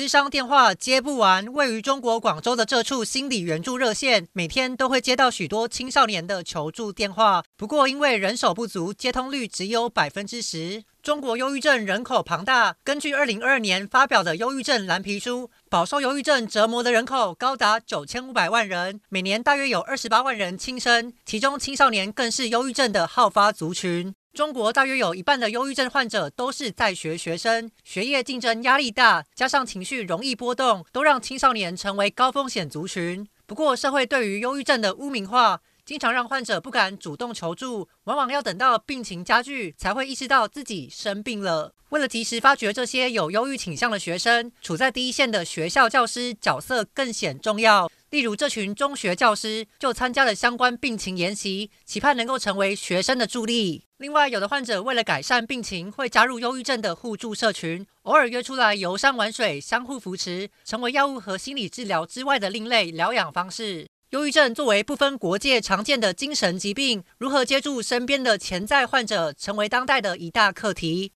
咨商电话接不完，位于中国广州的这处心理援助热线，每天都会接到许多青少年的求助电话。不过因为人手不足，接通率只有百分之十。中国忧郁症人口庞大，根据二零二二年发表的忧郁症蓝皮书，饱受忧郁症折磨的人口高达九千五百万人，每年大约有二十八万人轻生，其中青少年更是忧郁症的好发族群。中国大约有一半的忧郁症患者都是在学学生，学业竞争压力大，加上情绪容易波动，都让青少年成为高风险族群。不过，社会对于忧郁症的污名化，经常让患者不敢主动求助，往往要等到病情加剧才会意识到自己生病了。为了及时发掘这些有忧郁倾向的学生，处在第一线的学校教师角色更显重要。例如，这群中学教师就参加了相关病情研习，期盼能够成为学生的助力。另外，有的患者为了改善病情，会加入忧郁症的互助社群，偶尔约出来游山玩水，相互扶持，成为药物和心理治疗之外的另类疗养方式。忧郁症作为不分国界常见的精神疾病，如何接住身边的潜在患者，成为当代的一大课题。